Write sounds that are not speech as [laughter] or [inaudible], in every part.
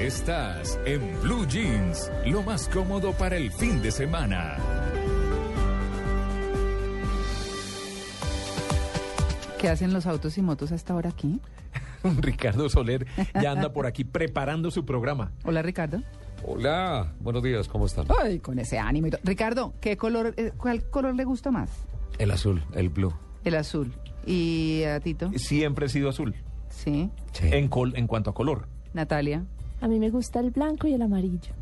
Estás en Blue Jeans, lo más cómodo para el fin de semana. ¿Qué hacen los autos y motos a esta hora aquí? [laughs] Ricardo Soler ya anda por aquí preparando su programa. Hola, Ricardo. Hola, buenos días, ¿cómo están? Ay, con ese ánimo. y todo. Ricardo, ¿qué color, eh, ¿cuál color le gusta más? El azul, el blue. El azul. ¿Y a Tito? Siempre he sido azul. Sí. Sí. En, col- en cuanto a color. Natalia. A mí me gusta el blanco y el amarillo.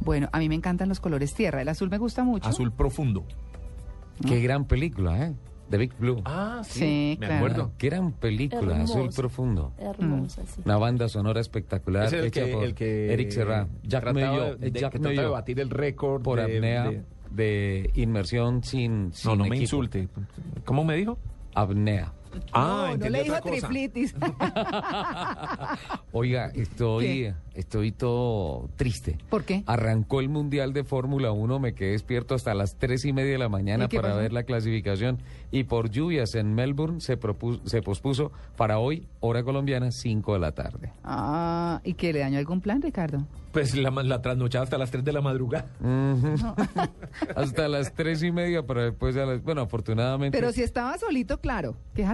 Bueno, a mí me encantan los colores tierra. El azul me gusta mucho. Azul profundo. Qué gran película, ¿eh? The Big Blue. Ah, Sí, me claro. acuerdo. Qué gran película, Hermoso. azul profundo. Hermosa, sí. Una banda sonora espectacular Es el hecha que, por el que Eric Serra, Jack Mayo, de, eh, Jack que trataba de batir el récord por de- apnea de- de, inmersión sin, sin no, no me insulte. ¿Cómo me dijo? Apnea. Ah, no, no entendí le dijo triflitis. [laughs] Oiga, [laughs] estoy, ¿Qué? estoy todo triste. ¿Por qué? Arrancó el Mundial de Fórmula 1, me quedé despierto hasta las tres y media de la mañana ¿Y qué para pasó? ver la clasificación y por lluvias en Melbourne se, propu- se pospuso para hoy, hora colombiana, 5 de la tarde. ah, ¿y que le dañó algún plan, Ricardo? Pues la, la trasnochada hasta las 3 de la madrugada. [laughs] Hasta las tres y media, pero después, a las- bueno, afortunadamente... Pero si estaba solito, claro. Qué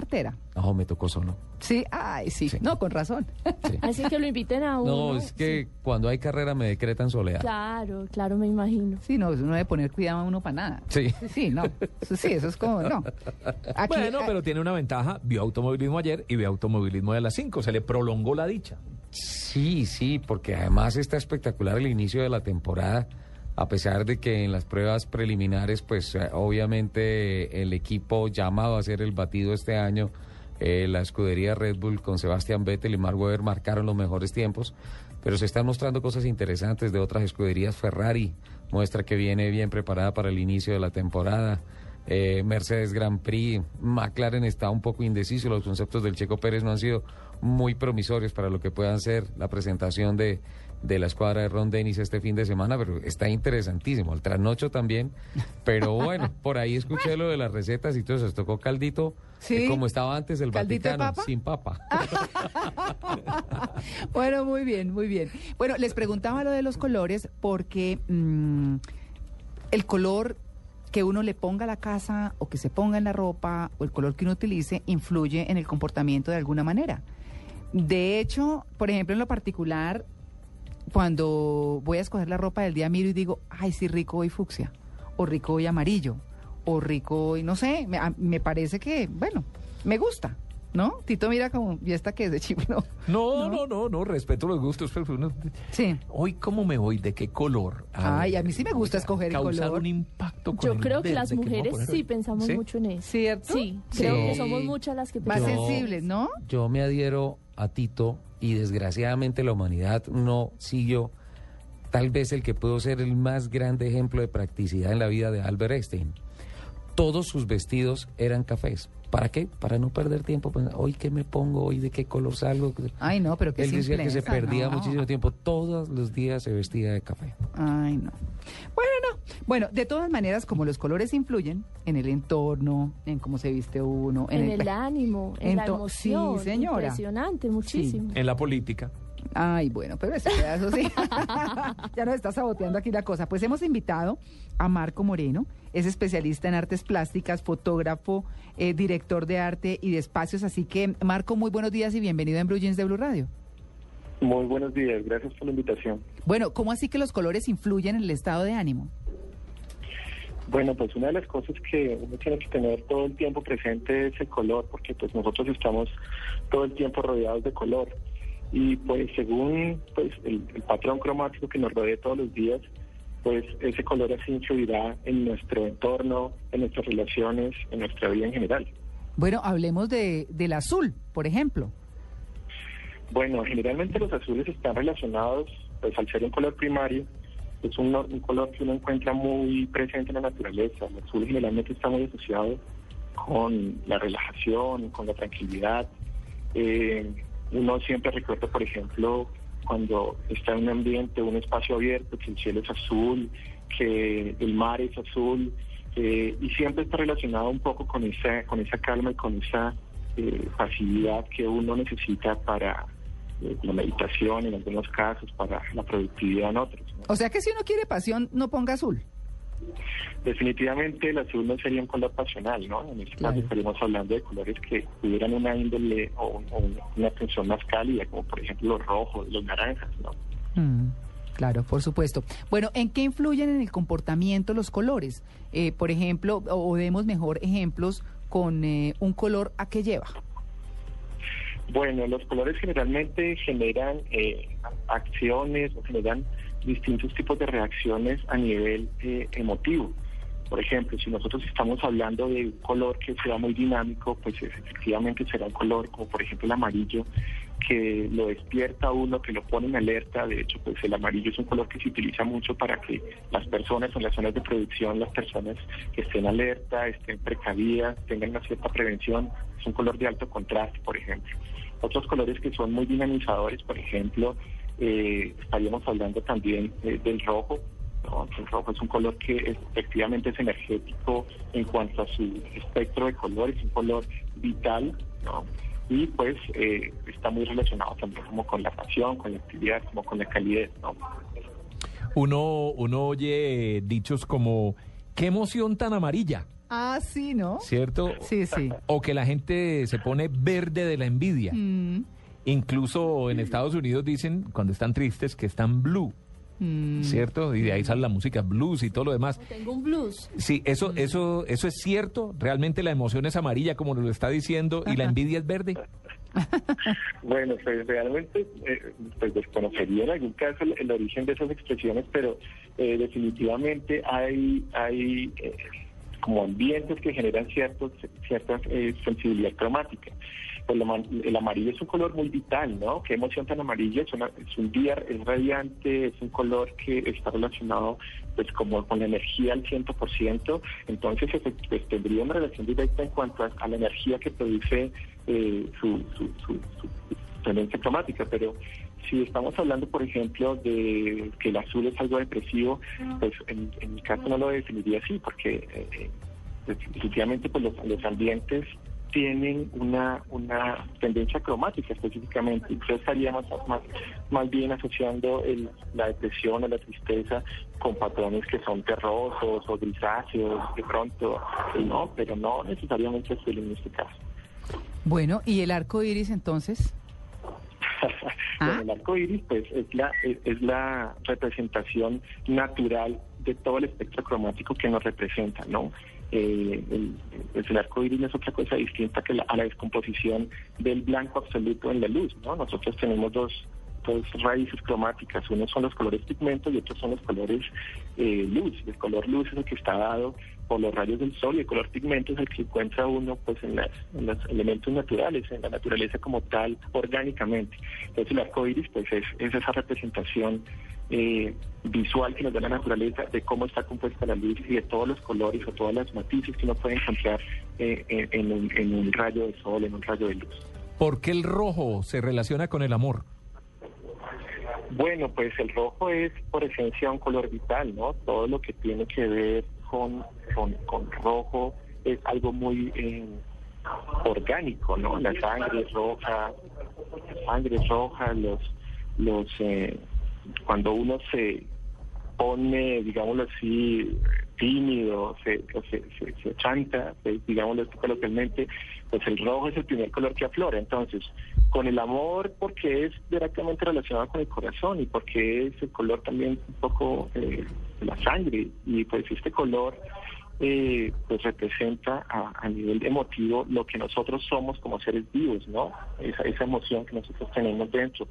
No, me tocó solo. Sí, ay, sí. Sí. No, con razón. sí. [laughs] Así que lo inviten a uno. No, es que cuando hay carrera me decretan soledad. Claro, claro, me imagino. Sí, no, uno debe poner cuidado a uno para nada. Sí. Sí, no. Eso sí, eso es como, no. Aquí, bueno, ah, pero tiene una ventaja. Vio automovilismo ayer y vio automovilismo de las 5. Se le prolongó la dicha. Sí, sí, porque además está espectacular el inicio de la temporada, a pesar de que en las pruebas preliminares, pues eh, obviamente el equipo llamado a ser el batido este año, eh, la escudería Red Bull con Sebastián Vettel y Mark Webber marcaron los mejores tiempos, pero se están mostrando cosas interesantes de otras escuderías. Ferrari muestra que viene bien preparada para el inicio de la temporada. Eh, Mercedes Grand Prix, McLaren está un poco indeciso, los conceptos del Checo Pérez no han sido muy promisorios para lo que puedan ser la presentación de, de la escuadra de Ron Dennis este fin de semana, pero está interesantísimo, el trasnocho también, pero bueno, [laughs] por ahí escuché lo de las recetas y todo eso, tocó caldito, Sí. eh, como estaba antes el ¿Caldito de Vaticano, papa? sin papa. [laughs] Bueno, muy bien, muy bien. Bueno, les preguntaba lo de los colores porque mm, el color que uno le ponga la casa o que se ponga en la ropa o el color que uno utilice influye en el comportamiento de alguna manera. De hecho, por ejemplo, en lo particular, cuando voy a escoger la ropa del día miro y digo, ay, sí, rico hoy fucsia, o rico hoy amarillo, o rico hoy, no sé, me, a- me parece que, bueno, me gusta, ¿no? Tito mira como, ¿y esta que es de chipno? [laughs] No, no, no, no, respeto los gustos, pero uno- Sí. Hoy, ¿cómo me voy? ¿De qué color? Ay, a mí sí me gusta escoger el causar color. un impacto con Yo el creo que las mujeres sí pensamos ¿Sí? mucho en eso. ¿Cierto? Sí, creo Sí. que somos muchas las que Más pensamos. sensibles, ¿no? Yo me adhiero a Tito y desgraciadamente la humanidad no siguió tal vez el que pudo ser el más grande ejemplo de practicidad en la vida de Albert Einstein. Todos sus vestidos eran cafés. ¿Para qué? Para no perder tiempo. Pues, Hoy qué me pongo, hoy de qué color salgo. Ay, no, pero qué Él decía que se perdía no. muchísimo tiempo. Todos los días se vestía de café. Ay, no. Bueno, no. Bueno, de todas maneras, como los colores influyen en el entorno, en cómo se viste uno, en, En el ánimo, en la emoción. sí, señora. Impresionante, muchísimo. En la política. Ay, bueno, pero ese pedazo sí. [laughs] [laughs] ya nos está saboteando aquí la cosa. Pues hemos invitado a Marco Moreno, es especialista en artes plásticas, fotógrafo, eh, director de arte y de espacios. Así que, Marco, muy buenos días y bienvenido en Blue Jeans de Blue Radio. Muy buenos días, gracias por la invitación. Bueno, ¿cómo así que los colores influyen en el estado de ánimo? Bueno, pues una de las cosas que uno tiene que tener todo el tiempo presente es el color, porque pues nosotros estamos todo el tiempo rodeados de color. Y pues según pues el, el patrón cromático que nos rodea todos los días, pues ese color así influirá en nuestro entorno, en nuestras relaciones, en nuestra vida en general. Bueno, hablemos de, del azul, por ejemplo. Bueno, generalmente los azules están relacionados, pues al ser un color primario, es un, un color que uno encuentra muy presente en la naturaleza. El azul generalmente está muy asociado con la relajación, con la tranquilidad. Eh, uno siempre recuerda, por ejemplo, cuando está en un ambiente, un espacio abierto, que el cielo es azul, que el mar es azul, eh, y siempre está relacionado un poco con esa, con esa calma y con esa eh, facilidad que uno necesita para eh, la meditación en algunos casos, para la productividad en otros. ¿no? O sea que si uno quiere pasión, no ponga azul. Definitivamente el azul no sería un color pasional, ¿no? En este Claro. caso estaríamos hablando de colores que tuvieran una índole o, o una atención más cálida, como por ejemplo los rojos, los naranjas, ¿no? Mm, claro, por supuesto. Bueno, ¿en qué influyen en el comportamiento los colores? Eh, por ejemplo, o o demos mejor ejemplos con eh, un color a qué lleva. Bueno, los colores generalmente generan eh, acciones o generan distintos tipos de reacciones a nivel eh, emotivo. Por ejemplo, si nosotros estamos hablando de un color que sea muy dinámico, pues efectivamente será un color como por ejemplo el amarillo, que lo despierta uno, que lo pone en alerta. De hecho, pues el amarillo es un color que se utiliza mucho para que las personas en las zonas de producción, las personas que estén alerta, estén precavidas, tengan una cierta prevención. Es un color de alto contraste, por ejemplo. Otros colores que son muy dinamizadores, por ejemplo, eh, estaríamos hablando también eh, del rojo. El rojo es un color que efectivamente es energético en cuanto a su espectro de colores, un color vital, ¿no? Y pues eh, está muy relacionado también como con la pasión, con la actividad, como con la calidez, ¿no? Uno, uno oye dichos como, qué emoción tan amarilla, Ah, sí, ¿no? ¿cierto? Sí, sí. O que la gente se pone verde de la envidia. Mm, Incluso en Estados Unidos dicen, cuando están tristes, que están blue, mm. ¿cierto? Y de ahí sale la música blues y todo lo demás. Tengo un blues. Sí, eso, eso, eso es cierto. Realmente la emoción es amarilla, como nos lo está diciendo, y la envidia es verde. [laughs] Bueno, pues realmente eh, pues desconocería en algún caso el, el origen de esas expresiones, pero eh, definitivamente hay hay eh, como ambientes que generan ciertos cierta eh, sensibilidad cromática. Pues el amarillo es un color muy vital, ¿no? Qué emoción tan amarilla, es, una- es un día, es radiante, es un color que está relacionado pues como con la energía al 100%, entonces pues, tendría una relación directa en cuanto a, a la energía que produce eh, su, su, su, su tendencia cromática, pero si estamos hablando, por ejemplo, de que el azul es algo depresivo, pues en, en mi caso no lo definiría así, porque eh, eh, definitivamente pues los, los ambientes tienen una, una tendencia cromática específicamente. Entonces estaríamos más, más bien asociando el- la depresión o la tristeza con patrones que son terrosos o grisáceos, de pronto, no, pero no necesariamente azul en este caso. Bueno, ¿y el arco iris entonces? [laughs] Bueno, Ah. el arco iris pues es la es, es la representación natural de todo el espectro cromático que nos representa, ¿no? Eh, el, pues el arco iris no es otra cosa distinta que la, a la descomposición del blanco absoluto en la luz, ¿no? Nosotros tenemos dos dos raíces cromáticas, unos son los colores pigmentos y otros son los colores eh, luz. El color luz es el que está dado por los rayos del sol y el color pigmento es el que encuentra uno pues en, las, en los elementos naturales, en la naturaleza como tal, orgánicamente. Entonces el arco iris pues es, es esa representación eh, visual que nos da la naturaleza de cómo está compuesta la luz y de todos los colores o todas las matices que uno puede encontrar eh, en, en un, en un rayo de sol, en un rayo de luz. ¿Por qué el rojo se relaciona con el amor? Bueno, pues el rojo es por esencia un color vital, ¿no? Todo lo que tiene que ver con, con, con rojo es algo muy eh, orgánico, ¿no? La sangre roja, la sangre roja, los, los, eh, cuando uno se pone, digámoslo así, tímido, se, se, se, chanta, digámoslo así coloquialmente, pues el rojo es el primer color que aflora. Entonces, con el amor, porque es directamente relacionado con el corazón y porque es el color también un poco eh, de la sangre. Y pues este color eh, pues representa a, a nivel emotivo lo que nosotros somos como seres vivos, ¿no? Esa, esa emoción que nosotros tenemos dentro.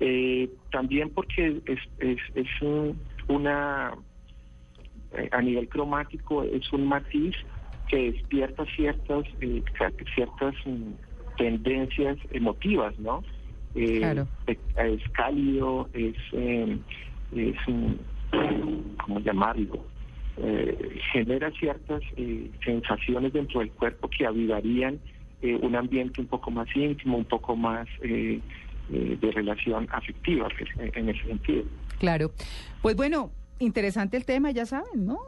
Eh, también porque es, es, es un- una, eh, a nivel cromático, es un matiz que despierta ciertas, eh, ciertas mm, tendencias emotivas, ¿no? Claro. es, es cálido, es, es mm, ¿cómo llamarlo? Eh, genera ciertas eh, sensaciones dentro del cuerpo que avivarían eh, un ambiente un poco más íntimo, un poco más eh, eh, de relación afectiva pues, en- ese sentido. Claro. Pues bueno, interesante el tema, ya saben, ¿no?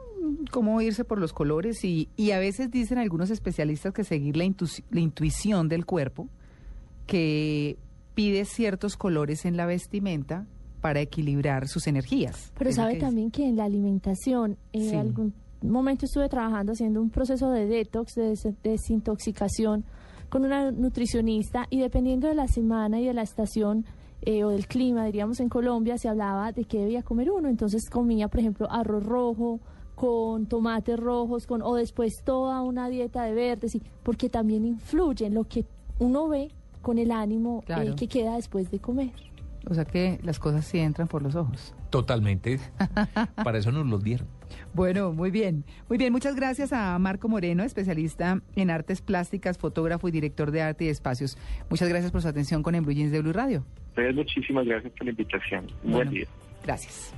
Cómo irse por los colores y, y a veces dicen algunos especialistas que seguir la, la intuición del cuerpo, que pide ciertos colores en la vestimenta para equilibrar sus energías. Pero sabe también que en la alimentación, en Sí. algún momento estuve trabajando haciendo un proceso de detox, de des- desintoxicación con una nutricionista y dependiendo de la semana y de la estación eh, o del clima, diríamos en Colombia, se hablaba de qué debía comer uno. Entonces comía, por ejemplo, arroz rojo con tomates rojos, con o después toda una dieta de verdes, y, porque también influye en lo que uno ve con el ánimo eh, que queda después de comer. O sea que las cosas sí entran por los ojos. Totalmente. [laughs] Para eso nos los dieron. Bueno, muy bien. Muy bien, muchas gracias a Marco Moreno, especialista en artes plásticas, fotógrafo y director de arte y espacios. Muchas gracias por su atención con Jeans de Blue Radio. Entonces, muchísimas gracias por la invitación. Bueno. Buen día. Gracias.